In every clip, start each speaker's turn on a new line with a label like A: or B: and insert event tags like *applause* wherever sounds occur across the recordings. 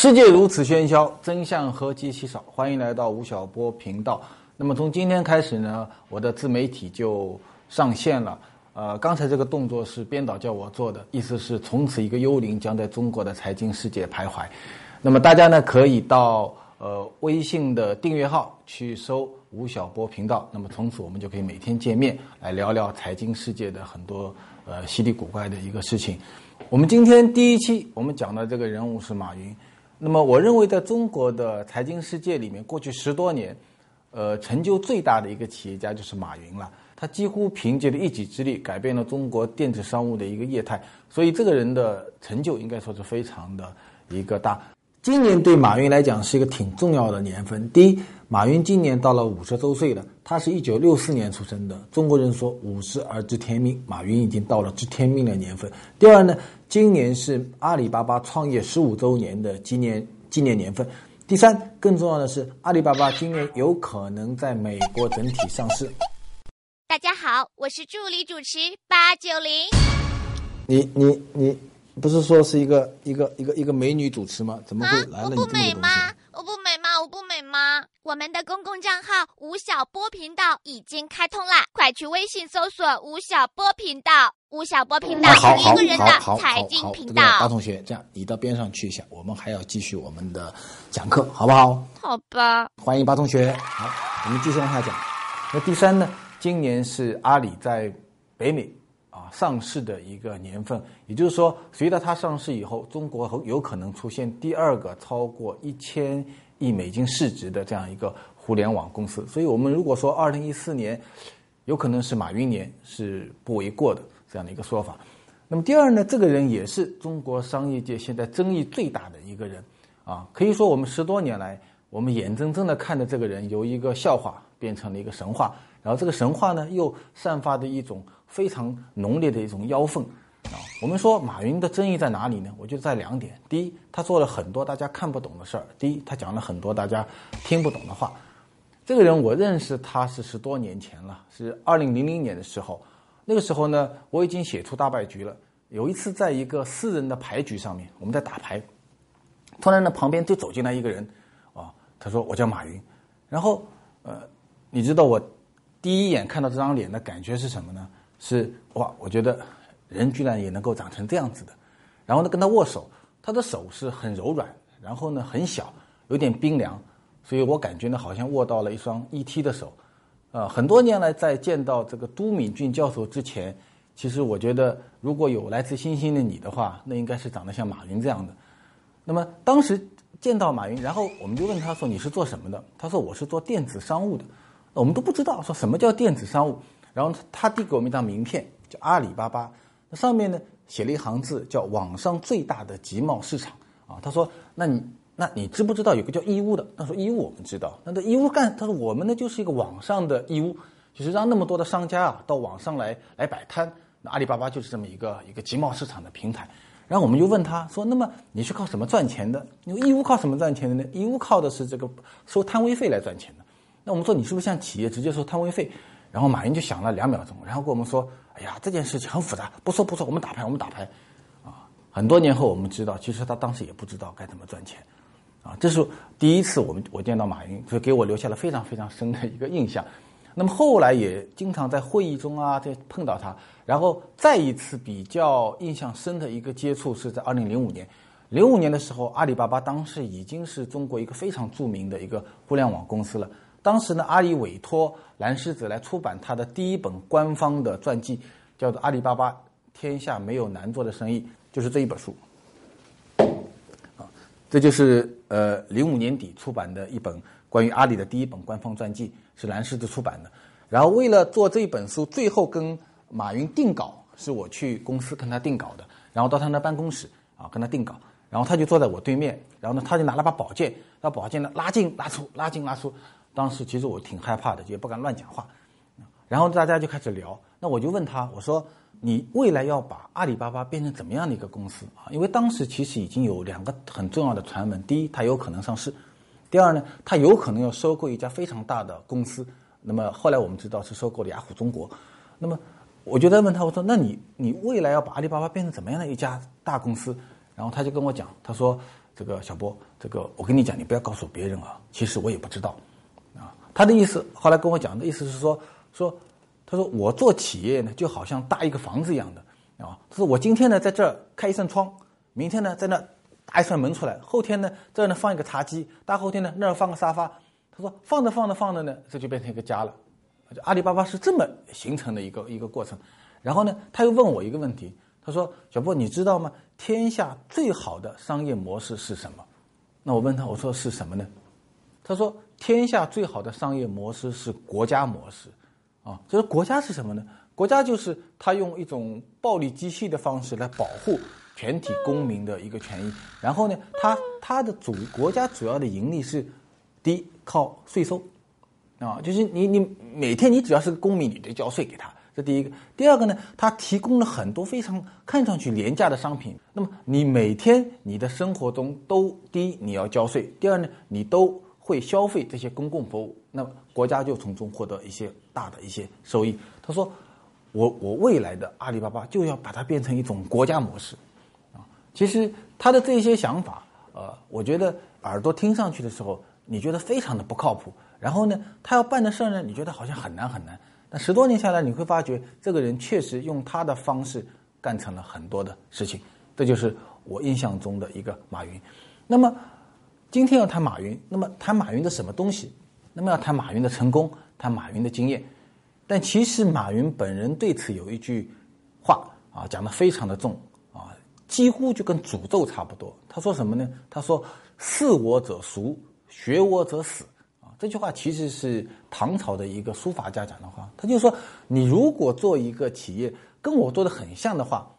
A: 世界如此喧嚣，真相何其稀少。欢迎来到吴晓波频道。那么从今天开始呢，我的自媒体就上线了。呃，刚才这个动作是编导叫我做的，意思是从此一个幽灵将在中国的财经世界徘徊。那么大家呢可以到呃微信的订阅号去搜吴晓波频道，那么从此我们就可以每天见面来聊聊财经世界的很多呃稀里古怪的一个事情。我们今天第一期我们讲的这个人物是马云。那么我认为在中国的财经世界里面，过去十多年，呃，成就最大的一个企业家就是马云了。他几乎凭借着一己之力改变了中国电子商务的一个业态，所以这个人的成就应该说是非常的一个大。今年对马云来讲是一个挺重要的年份。第一，马云今年到了五十周岁了，他是一九六四年出生的。中国人说五十而知天命，马云已经到了知天命的年份。第二呢，今年是阿里巴巴创业十五周年的纪念纪念年份。第三，更重要的是，阿里巴巴今年有可能在美国整体上市。
B: 大家好，我是助理主持八九零。
A: 你你你，不是说是一个一个一个一个美女主持吗？怎么会来了你这么多东西？
B: 我不美吗？我们的公共账号吴晓波频道已经开通啦，快去微信搜索吴晓波频道。吴晓波频道一个人的财经，频道。
A: 这个大同学，这样你到边上去一下，我们还要继续我们的讲课，好不好？
B: 好吧，
A: 欢迎八同学。好，我们继续往下讲。那第三呢？今年是阿里在北美啊上市的一个年份，也就是说，随着它上市以后，中国很有可能出现第二个超过一千亿美金市值的这样一个互联网公司。所以，我们如果说二零一四年有可能是马云年，是不为过的这样的一个说法。那么第二呢，这个人也是中国商业界现在争议最大的一个人啊，可以说我们十多年来，我们眼睁睁的看着这个人由一个笑话变成了一个神话。然后这个神话呢，又散发着一种非常浓烈的一种妖氛啊。我们说马云的争议在哪里呢？我觉得在两点：第一，他做了很多大家看不懂的事儿；第一，他讲了很多大家听不懂的话。这个人我认识他是十多年前了，是二零零零年的时候。那个时候呢，我已经写出大败局了。有一次在一个私人的牌局上面，我们在打牌，突然呢旁边就走进来一个人，啊，他说我叫马云，然后呃，你知道我。第一眼看到这张脸的感觉是什么呢？是哇，我觉得人居然也能够长成这样子的。然后呢，跟他握手，他的手是很柔软，然后呢很小，有点冰凉，所以我感觉呢好像握到了一双 ET 的手。呃，很多年来在见到这个都敏俊教授之前，其实我觉得如果有来自星星的你的话，那应该是长得像马云这样的。那么当时见到马云，然后我们就问他说：“你是做什么的？”他说：“我是做电子商务的。”我们都不知道说什么叫电子商务，然后他递给我们一张名片，叫阿里巴巴，那上面呢写了一行字，叫网上最大的集贸市场啊。他说：“那你那你知不知道有个叫义乌的？”他说：“义乌我们知道。”那这义乌干？他说：“我们呢就是一个网上的义乌，就是让那么多的商家啊到网上来来摆摊。那阿里巴巴就是这么一个一个集贸市场的平台。”然后我们就问他说：“那么你是靠什么赚钱的？因为义乌靠什么赚钱的呢？义乌靠的是这个收摊位费来赚钱的。”那我们说你是不是向企业直接收摊位费？然后马云就想了两秒钟，然后跟我们说：“哎呀，这件事情很复杂，不说不说，我们打牌，我们打牌。”啊，很多年后我们知道，其实他当时也不知道该怎么赚钱，啊，这是第一次我们我见到马云，所以给我留下了非常非常深的一个印象。那么后来也经常在会议中啊，在碰到他，然后再一次比较印象深的一个接触是在二零零五年，零五年的时候，阿里巴巴当时已经是中国一个非常著名的一个互联网公司了。当时呢，阿里委托蓝狮子来出版他的第一本官方的传记，叫做《阿里巴巴：天下没有难做的生意》，就是这一本书。啊，这就是呃零五年底出版的一本关于阿里的第一本官方传记，是蓝狮子出版的。然后为了做这一本书，最后跟马云定稿，是我去公司跟他定稿的，然后到他那办公室啊跟他定稿，然后他就坐在我对面，然后呢他就拿了把宝剑，那宝剑呢拉进拉出，拉进拉出。当时其实我挺害怕的，也不敢乱讲话。然后大家就开始聊，那我就问他，我说：“你未来要把阿里巴巴变成怎么样的一个公司啊？”因为当时其实已经有两个很重要的传闻：第一，它有可能上市；第二呢，它有可能要收购一家非常大的公司。那么后来我们知道是收购了雅虎中国。那么我就在问他，我说：“那你你未来要把阿里巴巴变成怎么样的一家大公司？”然后他就跟我讲，他说：“这个小波，这个我跟你讲，你不要告诉别人啊，其实我也不知道，他的意思后来跟我讲的意思是说说，他说我做企业呢，就好像搭一个房子一样的啊，他说我今天呢在这儿开一扇窗，明天呢在那搭一扇门出来，后天呢这儿呢放一个茶几，大后天呢那儿放个沙发，他说放着放着放着呢，这就变成一个家了，就阿里巴巴是这么形成的一个一个过程，然后呢他又问我一个问题。他说：“小波，你知道吗？天下最好的商业模式是什么？”那我问他：“我说是什么呢？”他说：“天下最好的商业模式是国家模式。”啊，就是国家是什么呢？国家就是他用一种暴力机器的方式来保护全体公民的一个权益。然后呢，他他的主国家主要的盈利是第一靠税收，啊，就是你你每天你只要是个公民，你得交税给他。这第一个，第二个呢？它提供了很多非常看上去廉价的商品。那么你每天你的生活中都第一你要交税，第二呢你都会消费这些公共服务，那么国家就从中获得一些大的一些收益。他说：“我我未来的阿里巴巴就要把它变成一种国家模式。”啊，其实他的这些想法，呃，我觉得耳朵听上去的时候，你觉得非常的不靠谱。然后呢，他要办的事儿呢，你觉得好像很难很难。那十多年下来，你会发觉这个人确实用他的方式干成了很多的事情。这就是我印象中的一个马云。那么今天要谈马云，那么谈马云的什么东西？那么要谈马云的成功，谈马云的经验。但其实马云本人对此有一句话啊，讲的非常的重啊，几乎就跟诅咒差不多。他说什么呢？他说：“视我者俗，学我者死。”啊这句话其实是唐朝的一个书法家讲的话，他就说：你如果做一个企业跟我做的很像的话，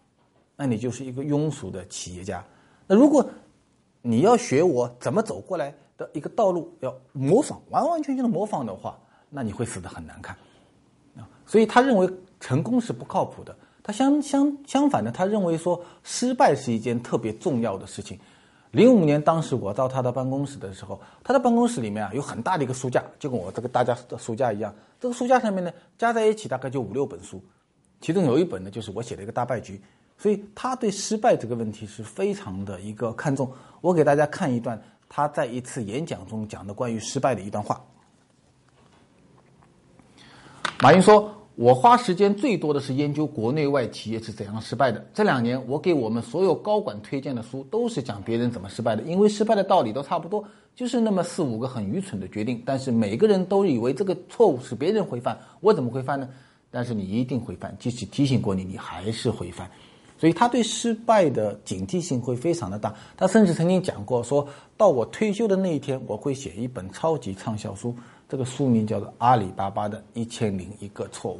A: 那你就是一个庸俗的企业家。那如果你要学我怎么走过来的一个道路，要模仿，完完全全的模仿的话，那你会死得很难看啊。所以他认为成功是不靠谱的。他相相相反的，他认为说失败是一件特别重要的事情。零五年，当时我到他的办公室的时候，他的办公室里面啊有很大的一个书架，就跟我这个大家的书架一样。这个书架上面呢，加在一起大概就五六本书，其中有一本呢就是我写的一个大败局。所以他对失败这个问题是非常的一个看重。我给大家看一段他在一次演讲中讲的关于失败的一段话。马云说。我花时间最多的是研究国内外企业是怎样失败的。这两年，我给我们所有高管推荐的书都是讲别人怎么失败的，因为失败的道理都差不多，就是那么四五个很愚蠢的决定。但是每个人都以为这个错误是别人会犯，我怎么会犯呢？但是你一定会犯，即使提醒过你，你还是会犯。所以他对失败的警惕性会非常的大。他甚至曾经讲过，说到我退休的那一天，我会写一本超级畅销书。这个书名叫做《阿里巴巴的一千零一个错误》。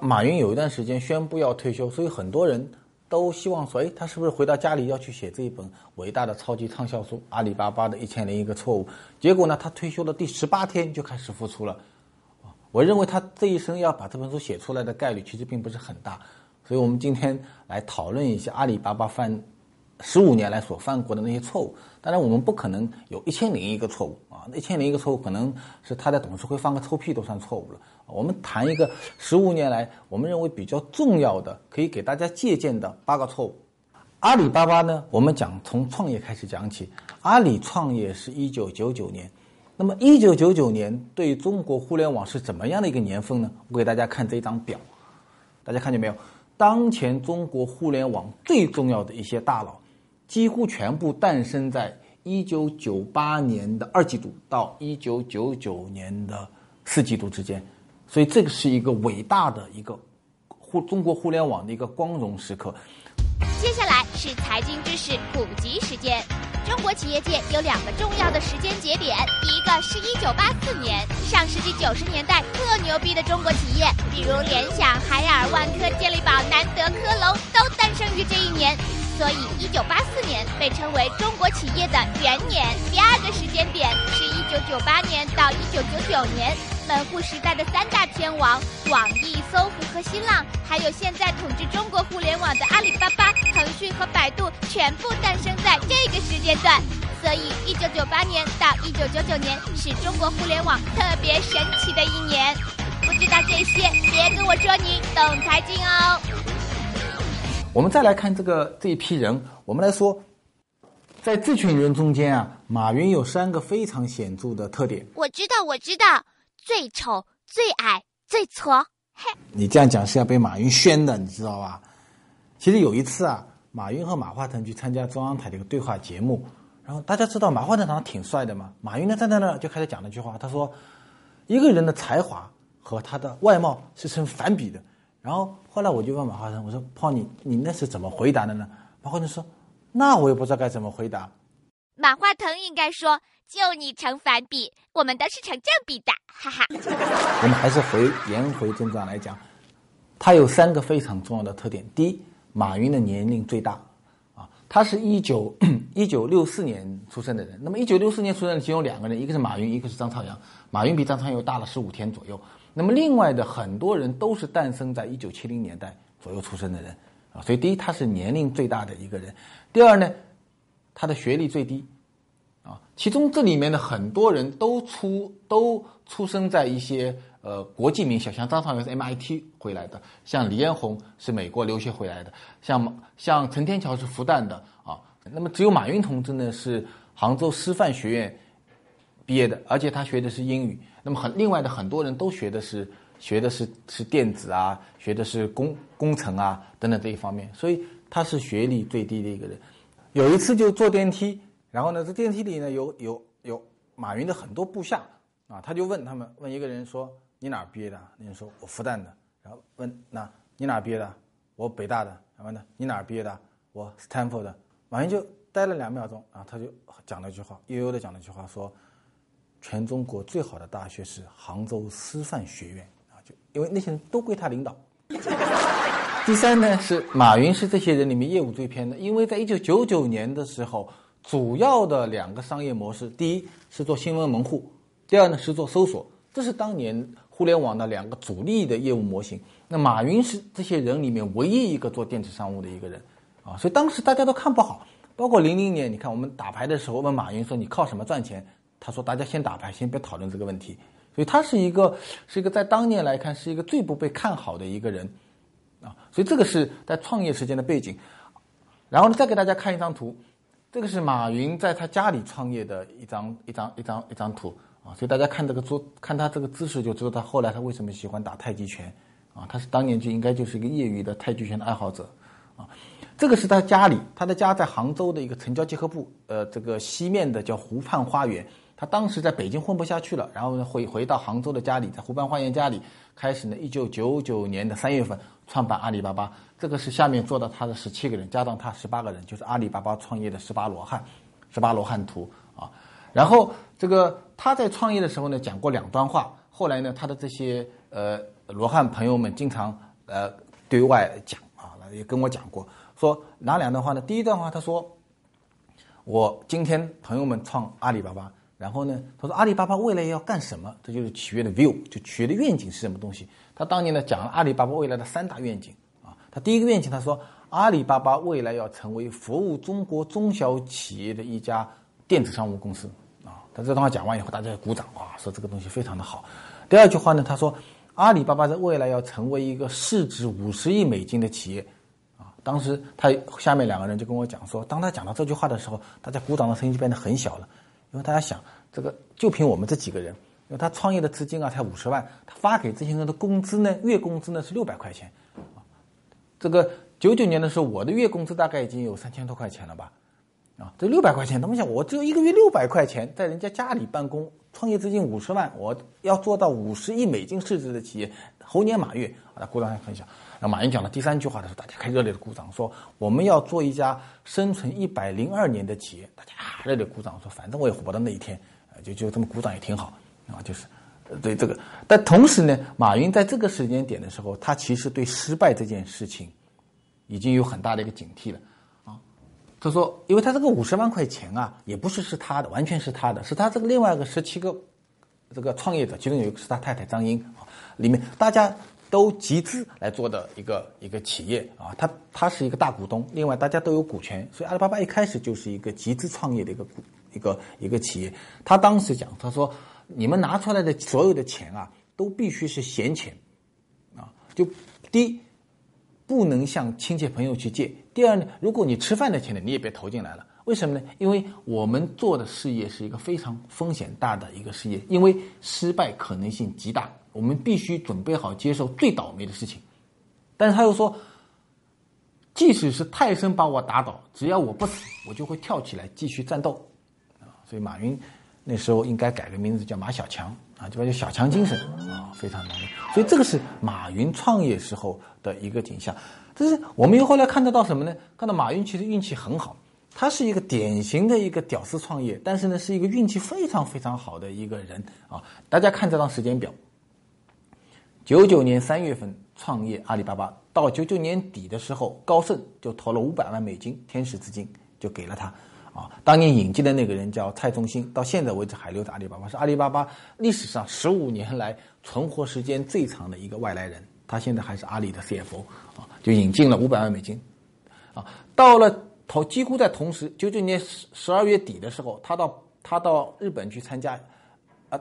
A: 马云有一段时间宣布要退休，所以很多人都希望说：“哎，他是不是回到家里要去写这一本伟大的超级畅销书《阿里巴巴的一千零一个错误》？”结果呢，他退休的第十八天就开始复出了。我认为他这一生要把这本书写出来的概率其实并不是很大，所以我们今天来讨论一下阿里巴巴犯。十五年来所犯过的那些错误，当然我们不可能有一千零一个错误啊！那一千零一个错误可能是他在董事会放个臭屁都算错误了。我们谈一个十五年来我们认为比较重要的，可以给大家借鉴的八个错误。阿里巴巴呢，我们讲从创业开始讲起。阿里创业是一九九九年，那么一九九九年对中国互联网是怎么样的一个年份呢？我给大家看这张表，大家看见没有？当前中国互联网最重要的一些大佬。几乎全部诞生在一九九八年的二季度到一九九九年的四季度之间，所以这个是一个伟大的一个互中国互联网的一个光荣时刻。
B: 接下来是财经知识普及时间。中国企业界有两个重要的时间节点，一个是一九八四年，上世纪九十年代特牛逼的中国企业，比如联想、海尔、万科、健力宝、南德、科龙，都诞生于这一年。所以，一九八四年被称为中国企业的元年。第二个时间点是一九九八年到一九九九年，门户时代的三大天王网易、搜狐和新浪，还有现在统治中国互联网的阿里巴巴、腾讯和百度，全部诞生在这个时间段。所以，一九九八年到一九九九年是中国互联网特别神奇的一年。不知道这些，别跟我说你懂财经哦。
A: 我们再来看这个这一批人，我们来说，在这群人中间啊，马云有三个非常显著的特点。
B: 我知道，我知道，最丑、最矮、最矬。
A: 你这样讲是要被马云宣的，你知道吧？其实有一次啊，马云和马化腾去参加中央台的一个对话节目，然后大家知道马化腾长得挺帅的嘛，马云呢站在那儿就开始讲了一句话，他说：“一个人的才华和他的外貌是成反比的。”然后后来我就问马化腾，我说：“胖你你那是怎么回答的呢？”马化腾说。那我也不知道该怎么回答。
B: 马化腾应该说：“就你成反比，我们都是成正比的。”哈哈。*laughs*
A: 我们还是回言回正传来讲，他有三个非常重要的特点。第一，马云的年龄最大，啊，他是一九 *clears throat* 一九六四年出生的人。那么一九六四年出生的其中两个人，一个是马云，一个是张朝阳。马云比张朝阳大了十五天左右。那么另外的很多人都是诞生在一九七零年代左右出生的人啊。所以，第一，他是年龄最大的一个人；第二呢，他的学历最低，啊，其中这里面的很多人都出都出生在一些呃国际名校，像张朝阳是 MIT 回来的，像李彦宏是美国留学回来的，像像陈天桥是复旦的啊。那么，只有马云同志呢是杭州师范学院毕业的，而且他学的是英语。那么，很另外的很多人都学的是。学的是是电子啊，学的是工工程啊等等这一方面，所以他是学历最低的一个人。有一次就坐电梯，然后呢，这电梯里呢有有有马云的很多部下啊，他就问他们，问一个人说：“你哪毕业的？”那人说：“我复旦的。”然后问：“那你哪毕业的？”“我北大的。”然后呢，“你哪毕业的？”“我斯坦福的。”马云就待了两秒钟啊，他就讲了一句话，悠悠的讲了一句话说：“全中国最好的大学是杭州师范学院。”啊，就因为那些人都归他领导。第三呢，是马云是这些人里面业务最偏的，因为在一九九九年的时候，主要的两个商业模式，第一是做新闻门户，第二呢是做搜索，这是当年互联网的两个主力的业务模型。那马云是这些人里面唯一一个做电子商务的一个人，啊，所以当时大家都看不好。包括零零年，你看我们打牌的时候问马云说：“你靠什么赚钱？”他说：“大家先打牌，先别讨论这个问题。”所以他是一个，是一个在当年来看是一个最不被看好的一个人，啊，所以这个是在创业时间的背景。然后呢，再给大家看一张图，这个是马云在他家里创业的一张一张一张一张图啊。所以大家看这个桌，看他这个姿势就知道他后来他为什么喜欢打太极拳啊。他是当年就应该就是一个业余的太极拳的爱好者啊。这个是他家里，他的家在杭州的一个城郊结合部，呃，这个西面的叫湖畔花园。他当时在北京混不下去了，然后呢回回到杭州的家里，在湖畔花园家里开始呢，一九九九年的三月份创办阿里巴巴。这个是下面做到他的十七个人，加上他十八个人，就是阿里巴巴创业的十八罗汉，十八罗汉图啊。然后这个他在创业的时候呢，讲过两段话。后来呢，他的这些呃罗汉朋友们经常呃对外讲啊，也跟我讲过，说哪两段话呢？第一段话他说，我今天朋友们创阿里巴巴。然后呢，他说阿里巴巴未来要干什么？这就是企业的 view，就企业的愿景是什么东西？他当年呢讲了阿里巴巴未来的三大愿景啊。他第一个愿景，他说阿里巴巴未来要成为服务中国中小企业的一家电子商务公司啊。他这段话讲完以后，大家鼓掌啊，说这个东西非常的好。第二句话呢，他说阿里巴巴在未来要成为一个市值五十亿美金的企业啊。当时他下面两个人就跟我讲说，当他讲到这句话的时候，大家鼓掌的声音就变得很小了。因为大家想，这个就凭我们这几个人，因为他创业的资金啊才五十万，他发给这些人的工资呢，月工资呢是六百块钱，啊，这个九九年的时候，我的月工资大概已经有三千多块钱了吧，啊，这六百块钱，他们想，我只有一个月六百块钱，在人家家里办公，创业资金五十万，我要做到五十亿美金市值的企业，猴年马月，啊，鼓掌很响。马云讲了第三句话的时候，大家开热烈的鼓掌，说我们要做一家生存一百零二年的企业，大家热烈鼓掌，说反正我也活不到那一天，就就这么鼓掌也挺好，啊，就是，对这个。但同时呢，马云在这个时间点的时候，他其实对失败这件事情，已经有很大的一个警惕了，啊，他说，因为他这个五十万块钱啊，也不是是他的，完全是他的，是他这个另外一个十七个这个创业者，其中有一个是他太太张英啊，里面大家。都集资来做的一个一个企业啊，他他是一个大股东，另外大家都有股权，所以阿里巴巴一开始就是一个集资创业的一个股一个一个企业。他当时讲，他说你们拿出来的所有的钱啊，都必须是闲钱啊，就第一不能向亲戚朋友去借，第二呢，如果你吃饭的钱呢，你也别投进来了。为什么呢？因为我们做的事业是一个非常风险大的一个事业，因为失败可能性极大，我们必须准备好接受最倒霉的事情。但是他又说，即使是泰森把我打倒，只要我不死，我就会跳起来继续战斗。啊，所以马云那时候应该改个名字叫马小强啊，就叫小强精神啊，非常难。所以这个是马云创业时候的一个景象。但是我们又后来看得到什么呢？看到马云其实运气很好。他是一个典型的一个屌丝创业，但是呢，是一个运气非常非常好的一个人啊！大家看这张时间表，九九年三月份创业阿里巴巴，到九九年底的时候，高盛就投了五百万美金天使资金，就给了他啊。当年引进的那个人叫蔡宗兴，到现在为止还留在阿里巴巴，是阿里巴巴历史上十五年来存活时间最长的一个外来人。他现在还是阿里的 CFO 啊，就引进了五百万美金啊，到了。同几乎在同时，九九年十十二月底的时候，他到他到日本去参加，啊，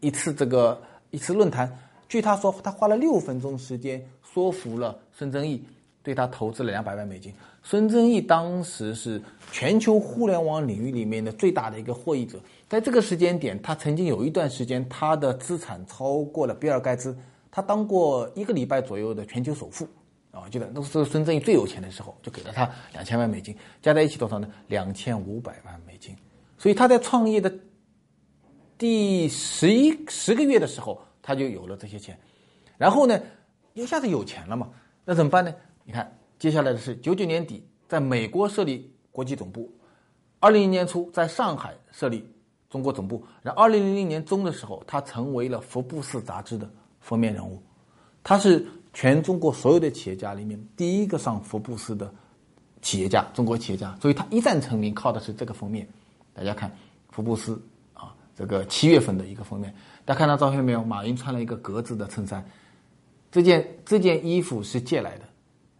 A: 一次这个一次论坛。据他说，他花了六分钟时间说服了孙正义，对他投资了两百万美金。孙正义当时是全球互联网领域里面的最大的一个获益者。在这个时间点，他曾经有一段时间，他的资产超过了比尔盖茨，他当过一个礼拜左右的全球首富。啊，我记得那是孙正义最有钱的时候，就给了他两千万美金，加在一起多少呢？两千五百万美金。所以他在创业的第十一十个月的时候，他就有了这些钱。然后呢，一下子有钱了嘛？那怎么办呢？你看，接下来的是九九年底在美国设立国际总部，二零零年初在上海设立中国总部，然后二零零零年中的时候，他成为了福布斯杂志的封面人物，他是。全中国所有的企业家里面，第一个上福布斯的企业家，中国企业家，所以他一战成名靠的是这个封面。大家看福布斯啊，这个七月份的一个封面，大家看到照片没有？马云穿了一个格子的衬衫，这件这件衣服是借来的，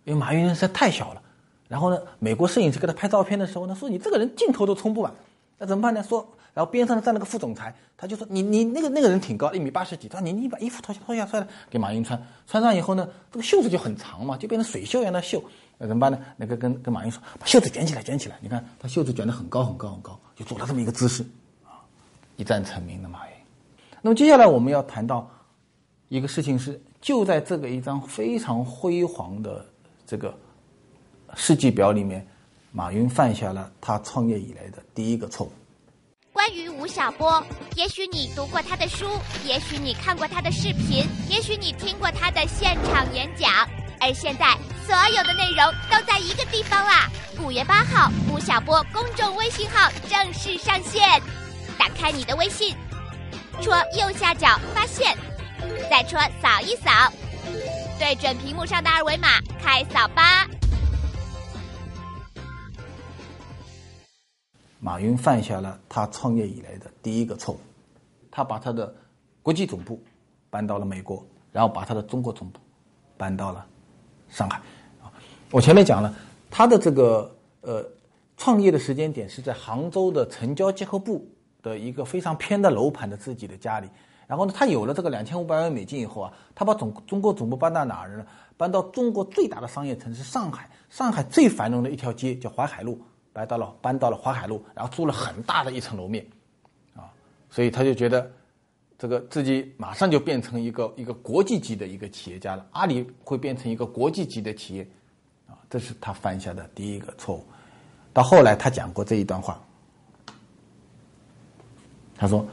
A: 因为马云实在太小了。然后呢，美国摄影师给他拍照片的时候呢，说你这个人镜头都冲不满，那怎么办呢？说。然后边上站了个副总裁，他就说：“你你那个那个人挺高，一米八十几。他说你你把衣服脱下脱下来给马云穿，穿上以后呢，这个袖子就很长嘛，就变成水袖一样的袖。那怎么办呢？那个跟跟马云说，把袖子卷起来，卷起来。你看他袖子卷得很高很高很高，就做了这么一个姿势，啊，一战成名的马云。那么接下来我们要谈到一个事情是，就在这个一张非常辉煌的这个事迹表里面，马云犯下了他创业以来的第一个错误。
B: 关于吴晓波，也许你读过他的书，也许你看过他的视频，也许你听过他的现场演讲，而现在所有的内容都在一个地方啦！五月八号，吴晓波公众微信号正式上线。打开你的微信，戳右下角发现，再戳扫一扫，对准屏幕上的二维码开扫吧。
A: 马云犯下了他创业以来的第一个错误，他把他的国际总部搬到了美国，然后把他的中国总部搬到了上海。啊，我前面讲了，他的这个呃创业的时间点是在杭州的城郊结合部的一个非常偏的楼盘的自己的家里。然后呢，他有了这个两千五百万美金以后啊，他把总中国总部搬到哪儿呢？搬到中国最大的商业城市上海，上海最繁荣的一条街叫淮海路。搬到了搬到了淮海路，然后租了很大的一层楼面，啊，所以他就觉得这个自己马上就变成一个一个国际级的一个企业家了。阿里会变成一个国际级的企业，啊，这是他犯下的第一个错误。到后来他讲过这一段话，他说：“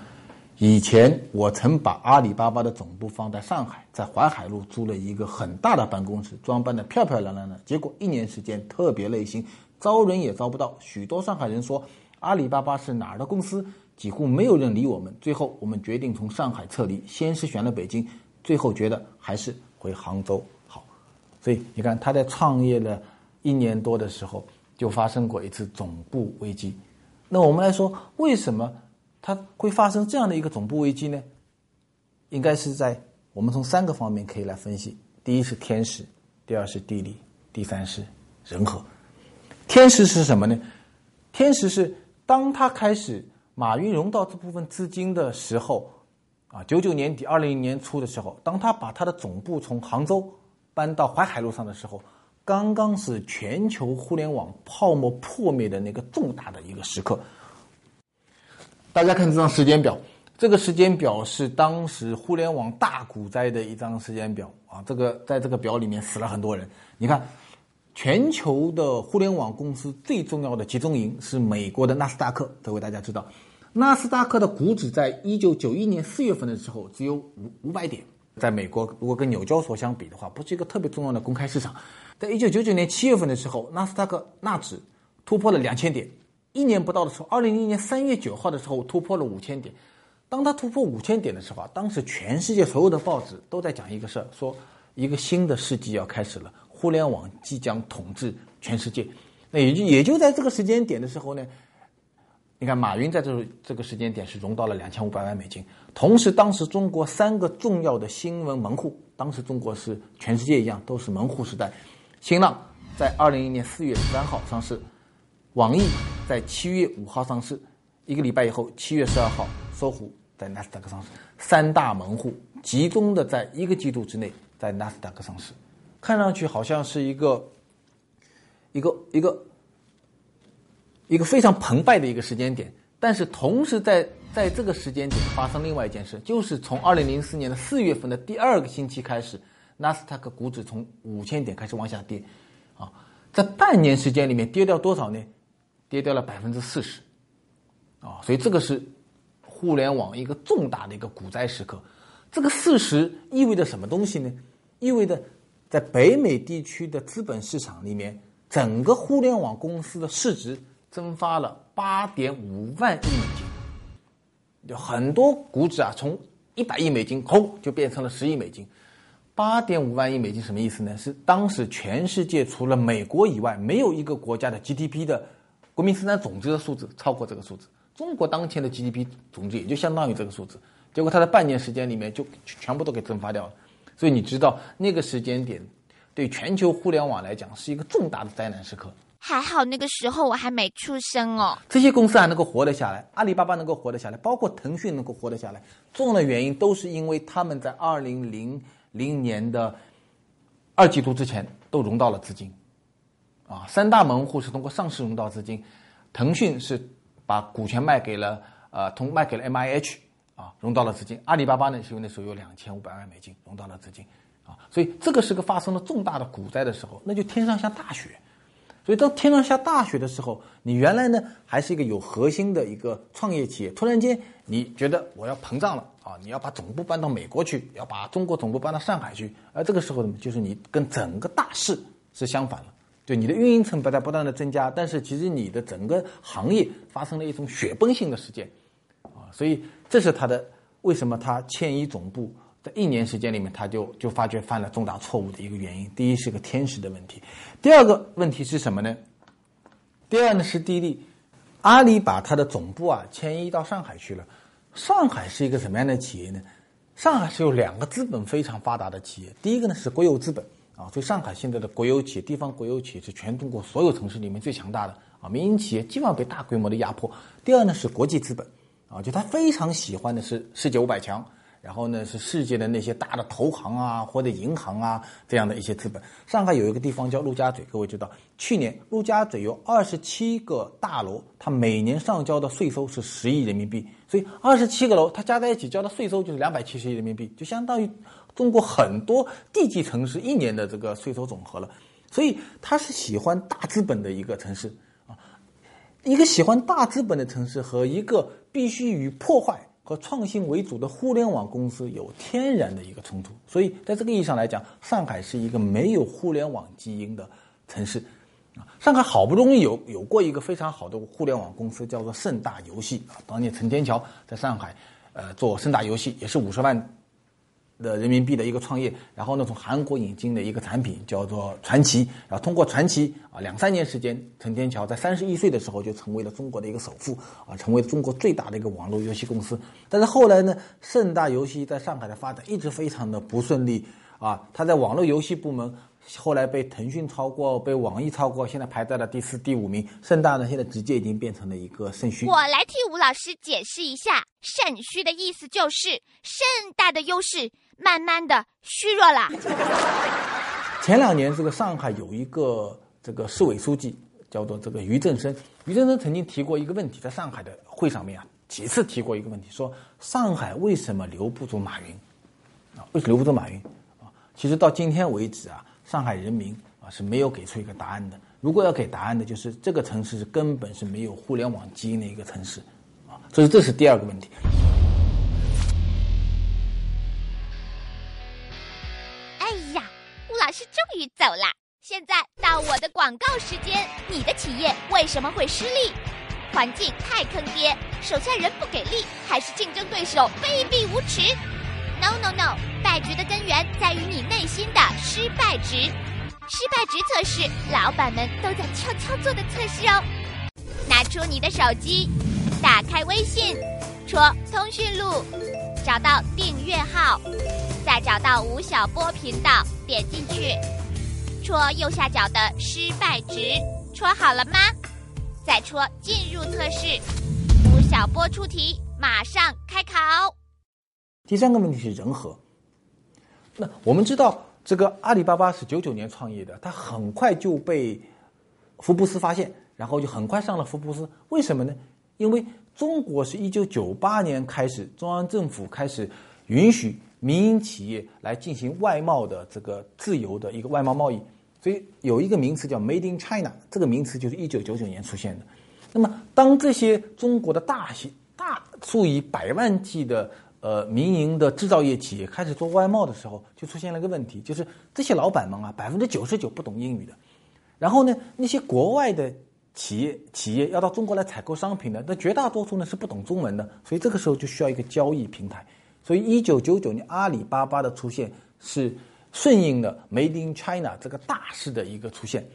A: 以前我曾把阿里巴巴的总部放在上海，在淮海路租了一个很大的办公室，装扮的漂漂亮亮的，结果一年时间特别累心。”招人也招不到，许多上海人说阿里巴巴是哪儿的公司，几乎没有人理我们。最后我们决定从上海撤离，先是选了北京，最后觉得还是回杭州好。所以你看他在创业的一年多的时候就发生过一次总部危机。那我们来说，为什么他会发生这样的一个总部危机呢？应该是在我们从三个方面可以来分析：第一是天时，第二是地利，第三是人和。天时是什么呢？天时是当他开始马云融到这部分资金的时候，啊，九九年底、二零年初的时候，当他把他的总部从杭州搬到淮海路上的时候，刚刚是全球互联网泡沫破灭的那个重大的一个时刻。大家看这张时间表，这个时间表是当时互联网大股灾的一张时间表啊。这个在这个表里面死了很多人。你看，全球的互联网公司最重要的集中营是美国的纳斯达克，这位大家知道，纳斯达克的股指在一九九一年四月份的时候只有五五百点，在美国如果跟纽交所相比的话，不是一个特别重要的公开市场。在一九九九年七月份的时候，纳斯达克纳指突破了两千点。一年不到的时候，二零零一年三月九号的时候突破了五千点。当它突破五千点的时候啊，当时全世界所有的报纸都在讲一个事儿，说一个新的世纪要开始了，互联网即将统治全世界。那也就也就在这个时间点的时候呢，你看马云在这这个时间点是融到了两千五百万美金。同时，当时中国三个重要的新闻门户，当时中国是全世界一样都是门户时代。新浪在二零一年四月十三号上市。网易在七月五号上市，一个礼拜以后，七月十二号，搜狐在纳斯达克上市。三大门户集中的在一个季度之内在纳斯达克上市，看上去好像是一个一个一个一个非常澎湃的一个时间点。但是同时在在这个时间点发生另外一件事，就是从二零零四年的四月份的第二个星期开始，纳斯达克股指从五千点开始往下跌，啊，在半年时间里面跌掉多少呢？跌掉了百分之四十，啊，所以这个是互联网一个重大的一个股灾时刻。这个四十意味着什么东西呢？意味着在北美地区的资本市场里面，整个互联网公司的市值蒸发了八点五万亿美金。有很多股指啊，从一百亿美金轰就变成了十亿美金。八点五万亿美金什么意思呢？是当时全世界除了美国以外，没有一个国家的 GDP 的。国民生产总值的数字超过这个数字，中国当前的 GDP 总值也就相当于这个数字，结果它在半年时间里面就全部都给蒸发掉了。所以你知道那个时间点对全球互联网来讲是一个重大的灾难时刻。
B: 还好那个时候我还没出生哦。
A: 这些公司还能够活得下来，阿里巴巴能够活得下来，包括腾讯能够活得下来，重要的原因都是因为他们在二零零零年的二季度之前都融到了资金。啊，三大门户是通过上市融到资金，腾讯是把股权卖给了呃，通卖给了 M I H 啊，融到了资金。阿里巴巴呢，是因为那时候有两千五百万美金融到了资金啊，所以这个是个发生了重大的股灾的时候，那就天上下大雪。所以当天上下大雪的时候，你原来呢还是一个有核心的一个创业企业，突然间你觉得我要膨胀了啊，你要把总部搬到美国去，要把中国总部搬到上海去，而这个时候呢，就是你跟整个大势是相反了。对你的运营成本在不断的增加，但是其实你的整个行业发生了一种雪崩性的事件，所以这是他的为什么他迁移总部在一年时间里面他就就发觉犯了重大错误的一个原因。第一是个天时的问题，第二个问题是什么呢？第二呢是地利，阿里把它的总部啊迁移到上海去了。上海是一个什么样的企业呢？上海是有两个资本非常发达的企业，第一个呢是国有资本。啊，所以上海现在的国有企业、地方国有企业是全中国所有城市里面最强大的啊，民营企业基本上被大规模的压迫。第二呢是国际资本，啊，就他非常喜欢的是世界五百强。然后呢，是世界的那些大的投行啊，或者银行啊，这样的一些资本。上海有一个地方叫陆家嘴，各位知道，去年陆家嘴有二十七个大楼，它每年上交的税收是十亿人民币，所以二十七个楼，它加在一起交的税收就是两百七十亿人民币，就相当于中国很多地级城市一年的这个税收总和了。所以它是喜欢大资本的一个城市啊，一个喜欢大资本的城市和一个必须与破坏。和创新为主的互联网公司有天然的一个冲突，所以在这个意义上来讲，上海是一个没有互联网基因的城市。啊，上海好不容易有有过一个非常好的互联网公司，叫做盛大游戏啊。当年陈天桥在上海，呃，做盛大游戏也是五十万。的人民币的一个创业，然后呢，从韩国引进的一个产品叫做传奇，然后通过传奇啊，两三年时间，陈天桥在三十一岁的时候就成为了中国的一个首富啊，成为中国最大的一个网络游戏公司。但是后来呢，盛大游戏在上海的发展一直非常的不顺利啊，他在网络游戏部门。后来被腾讯超过，被网易超过，现在排在了第四、第五名。盛大呢，现在直接已经变成了一个肾虚。
B: 我来替吴老师解释一下，肾虚的意思就是盛大的优势慢慢的虚弱了。*laughs*
A: 前两年这个上海有一个这个市委书记叫做这个于正声，于正声曾经提过一个问题，在上海的会上面啊几次提过一个问题，说上海为什么留不住马云啊？为什么留不住马云啊？其实到今天为止啊，上海人民啊是没有给出一个答案的。如果要给答案的，就是这个城市是根本是没有互联网基因的一个城市啊，所以这是第二个问题。
B: 终于走啦，现在到我的广告时间。你的企业为什么会失利？环境太坑爹，手下人不给力，还是竞争对手卑鄙无耻？No No No，败局的根源在于你内心的失败值。失败值测试，老板们都在悄悄做的测试哦。拿出你的手机，打开微信，戳通讯录，找到订阅号，再找到吴晓波频道，点进去，戳右下角的失败值，戳好了吗？再戳进入测试。吴晓波出题，马上开考。
A: 第三个问题是人和。那我们知道。这个阿里巴巴是九九年创业的，它很快就被福布斯发现，然后就很快上了福布斯。为什么呢？因为中国是一九九八年开始，中央政府开始允许民营企业来进行外贸的这个自由的一个外贸贸易，所以有一个名词叫 “Made in China”，这个名词就是一九九九年出现的。那么，当这些中国的大型、大数以百万计的呃，民营的制造业企业开始做外贸的时候，就出现了一个问题，就是这些老板们啊，百分之九十九不懂英语的。然后呢，那些国外的企业企业要到中国来采购商品的，那绝大多数呢是不懂中文的。所以这个时候就需要一个交易平台。所以一九九九年阿里巴巴的出现是顺应了 Made in China 这个大势的一个出现。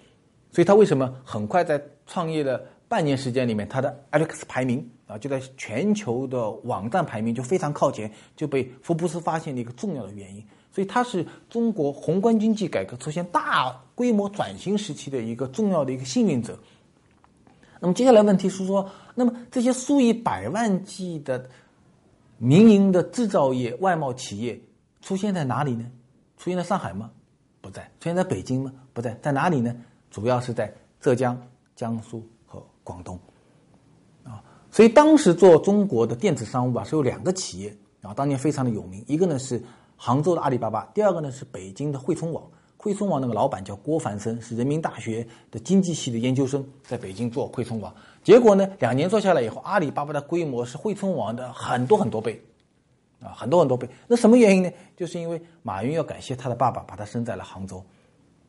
A: 所以他为什么很快在创业的半年时间里面，他的 Alex 排名？啊，就在全球的网站排名就非常靠前，就被福布斯发现的一个重要的原因。所以它是中国宏观经济改革出现大规模转型时期的一个重要的一个幸运者。那么接下来问题是说，那么这些数以百万计的民营的制造业外贸企业出现在哪里呢？出现在上海吗？不在。出现在北京吗？不在。在哪里呢？主要是在浙江、江苏和广东。啊所以当时做中国的电子商务啊，是有两个企业啊，当年非常的有名。一个呢是杭州的阿里巴巴，第二个呢是北京的汇聪网。汇聪网那个老板叫郭凡生，是人民大学的经济系的研究生，在北京做汇聪网。结果呢，两年做下来以后，阿里巴巴的规模是汇聪网的很多很多倍，啊，很多很多倍。那什么原因呢？就是因为马云要感谢他的爸爸，把他生在了杭州，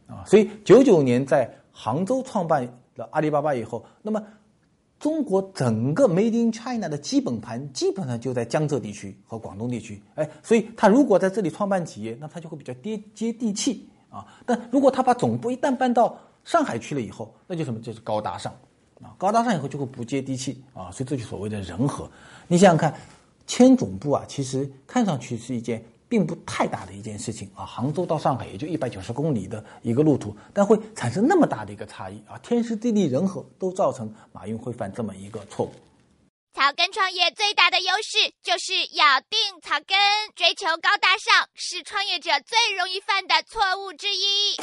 A: 啊，所以九九年在杭州创办了阿里巴巴以后，那么。中国整个 Made in China 的基本盘基本上就在江浙地区和广东地区，哎，所以他如果在这里创办企业，那他就会比较接接地气啊。但如果他把总部一旦搬到上海去了以后，那就什么就是高大上啊，高大上以后就会不接地气啊。所以这就所谓的人和。你想想看，迁总部啊，其实看上去是一件。并不太大的一件事情啊，杭州到上海也就一百九十公里的一个路途，但会产生那么大的一个差异啊，天时地利人和都造成马云会犯这么一个错误。
B: 草根创业最大的优势就是咬定草根，追求高大上是创业者最容易犯的错误之一。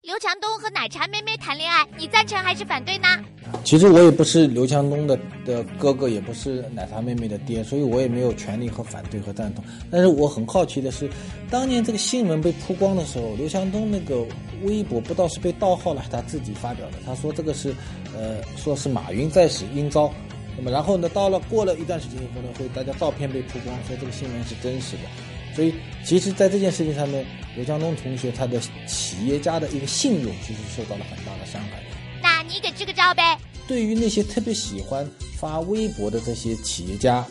B: 刘强东和奶茶妹妹谈恋爱，你赞成还是反对呢？
A: 其实我也不是刘强东的的哥哥，也不是奶茶妹妹的爹，所以我也没有权利和反对和赞同。但是我很好奇的是，当年这个新闻被曝光的时候，刘强东那个微博不知道是被盗号了，还是他自己发表的。他说这个是，呃，说是马云在使阴招。那么然后呢，到了过了一段时间以后呢，会大家照片被曝光，说这个新闻是真实的。所以，其实，在这件事情上面，刘强东同学他的企业家的一个信用，其实受到了很大的伤害。
B: 那你给支个招呗？
A: 对于那些特别喜欢发微博的这些企业家、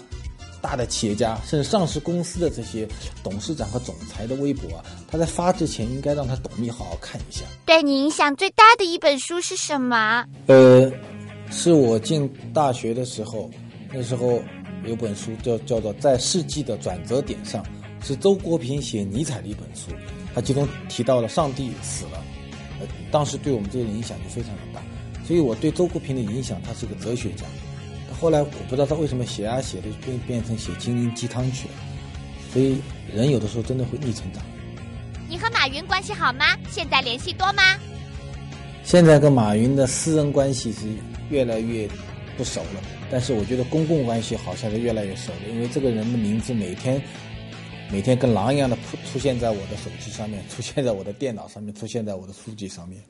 A: 大的企业家，甚至上市公司的这些董事长和总裁的微博啊，他在发之前应该让他董秘好好看一下。
B: 对你影响最大的一本书是什么？
A: 呃，是我进大学的时候，那时候有本书叫叫做《在世纪的转折点上》。是周国平写尼采的一本书，他其中提到了上帝死了，呃，当时对我们这个影响就非常的大，所以我对周国平的影响，他是个哲学家。后来我不知道他为什么写啊写的变变成写心灵鸡汤去了，所以人有的时候真的会逆成长。
B: 你和马云关系好吗？现在联系多吗？
A: 现在跟马云的私人关系是越来越不熟了，但是我觉得公共关系好像是越来越熟了，因为这个人的名字每天每天跟狼一样的出出现在我的手机上面，出现在我的电脑上面，出现在我的书籍上面。